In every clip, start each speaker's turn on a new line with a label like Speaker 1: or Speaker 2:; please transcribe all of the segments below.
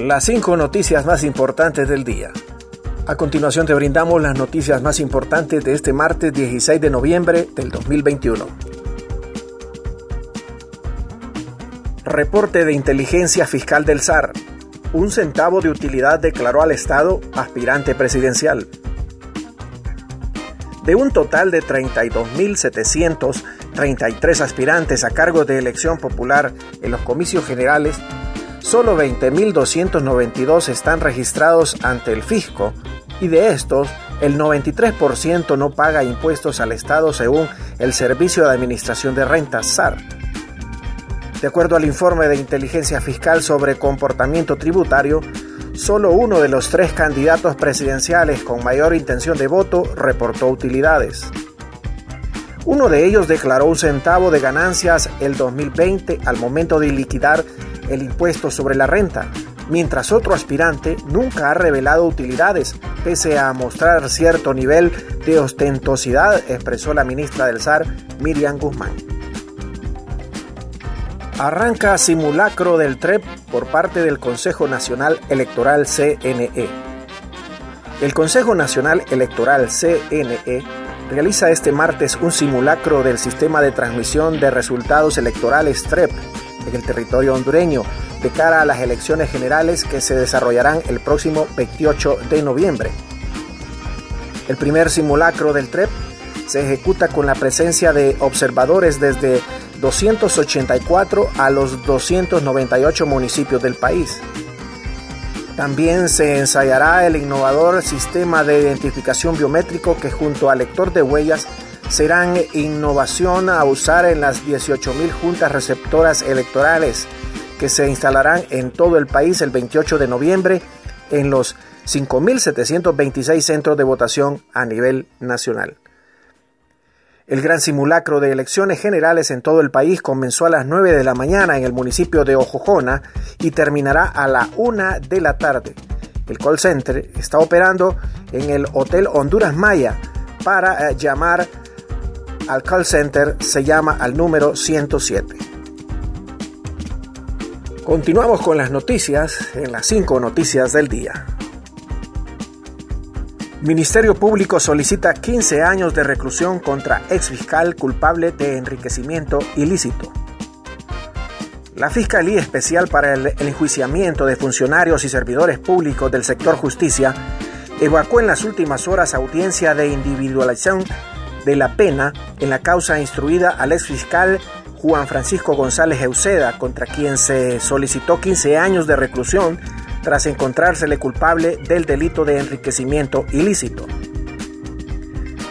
Speaker 1: Las cinco noticias más importantes del día. A continuación te brindamos las noticias más importantes de este martes 16 de noviembre del 2021. Reporte de inteligencia fiscal del SAR. Un centavo de utilidad declaró al Estado aspirante presidencial. De un total de 32.733 aspirantes a cargo de elección popular en los comicios generales, solo 20.292 están registrados ante el fisco y de estos, el 93% no paga impuestos al Estado según el Servicio de Administración de Rentas SAR. De acuerdo al informe de inteligencia fiscal sobre comportamiento tributario, solo uno de los tres candidatos presidenciales con mayor intención de voto reportó utilidades. Uno de ellos declaró un centavo de ganancias el 2020 al momento de liquidar el impuesto sobre la renta, mientras otro aspirante nunca ha revelado utilidades, pese a mostrar cierto nivel de ostentosidad, expresó la ministra del SAR, Miriam Guzmán. Arranca simulacro del TREP por parte del Consejo Nacional Electoral CNE. El Consejo Nacional Electoral CNE realiza este martes un simulacro del sistema de transmisión de resultados electorales TREP en el territorio hondureño de cara a las elecciones generales que se desarrollarán el próximo 28 de noviembre. El primer simulacro del TREP se ejecuta con la presencia de observadores desde 284 a los 298 municipios del país. También se ensayará el innovador sistema de identificación biométrico que junto al lector de huellas serán innovación a usar en las 18.000 juntas receptoras electorales que se instalarán en todo el país el 28 de noviembre en los 5.726 centros de votación a nivel nacional. El gran simulacro de elecciones generales en todo el país comenzó a las 9 de la mañana en el municipio de Ojojona y terminará a la 1 de la tarde. El call center está operando en el Hotel Honduras Maya para eh, llamar al call center se llama al número 107. Continuamos con las noticias en las 5 noticias del día. Ministerio Público solicita 15 años de reclusión contra ex fiscal culpable de enriquecimiento ilícito. La Fiscalía Especial para el Enjuiciamiento de Funcionarios y Servidores Públicos del Sector Justicia evacuó en las últimas horas audiencia de individualización de la pena en la causa instruida al ex fiscal Juan Francisco González Euseda, contra quien se solicitó 15 años de reclusión tras encontrársele culpable del delito de enriquecimiento ilícito.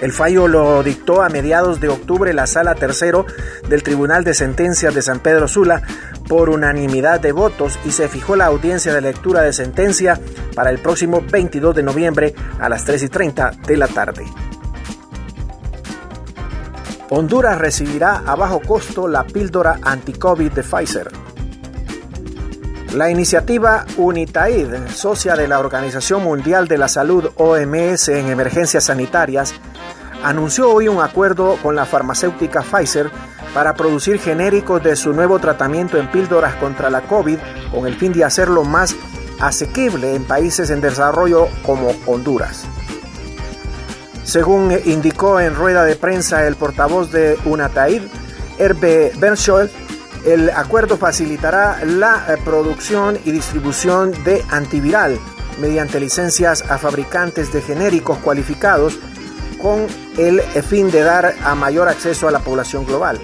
Speaker 1: El fallo lo dictó a mediados de octubre la Sala Tercero del Tribunal de Sentencias de San Pedro Sula por unanimidad de votos y se fijó la audiencia de lectura de sentencia para el próximo 22 de noviembre a las 3 y 30 de la tarde. Honduras recibirá a bajo costo la píldora anti-COVID de Pfizer. La iniciativa UNITAID, socia de la Organización Mundial de la Salud OMS en emergencias sanitarias, anunció hoy un acuerdo con la farmacéutica Pfizer para producir genéricos de su nuevo tratamiento en píldoras contra la COVID con el fin de hacerlo más asequible en países en desarrollo como Honduras. Según indicó en rueda de prensa el portavoz de UNATAID, Herbe Benschoel, el acuerdo facilitará la eh, producción y distribución de antiviral mediante licencias a fabricantes de genéricos cualificados con el fin de dar a mayor acceso a la población global.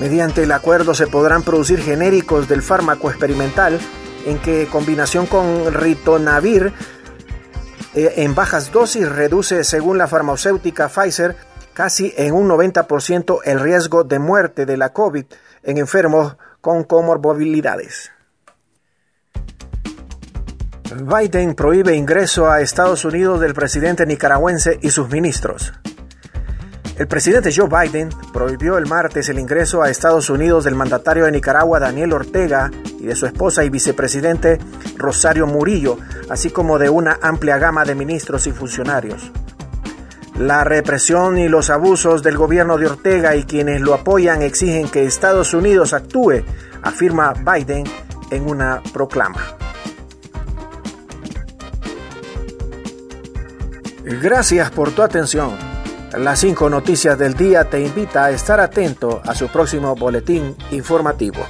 Speaker 1: Mediante el acuerdo se podrán producir genéricos del fármaco experimental en que combinación con ritonavir eh, en bajas dosis reduce, según la farmacéutica Pfizer, casi en un 90% el riesgo de muerte de la COVID en enfermos con comorbilidades. Biden prohíbe ingreso a Estados Unidos del presidente nicaragüense y sus ministros. El presidente Joe Biden prohibió el martes el ingreso a Estados Unidos del mandatario de Nicaragua Daniel Ortega y de su esposa y vicepresidente Rosario Murillo, así como de una amplia gama de ministros y funcionarios. La represión y los abusos del gobierno de Ortega y quienes lo apoyan exigen que Estados Unidos actúe, afirma Biden, en una proclama. Gracias por tu atención. Las cinco noticias del día te invita a estar atento a su próximo boletín informativo.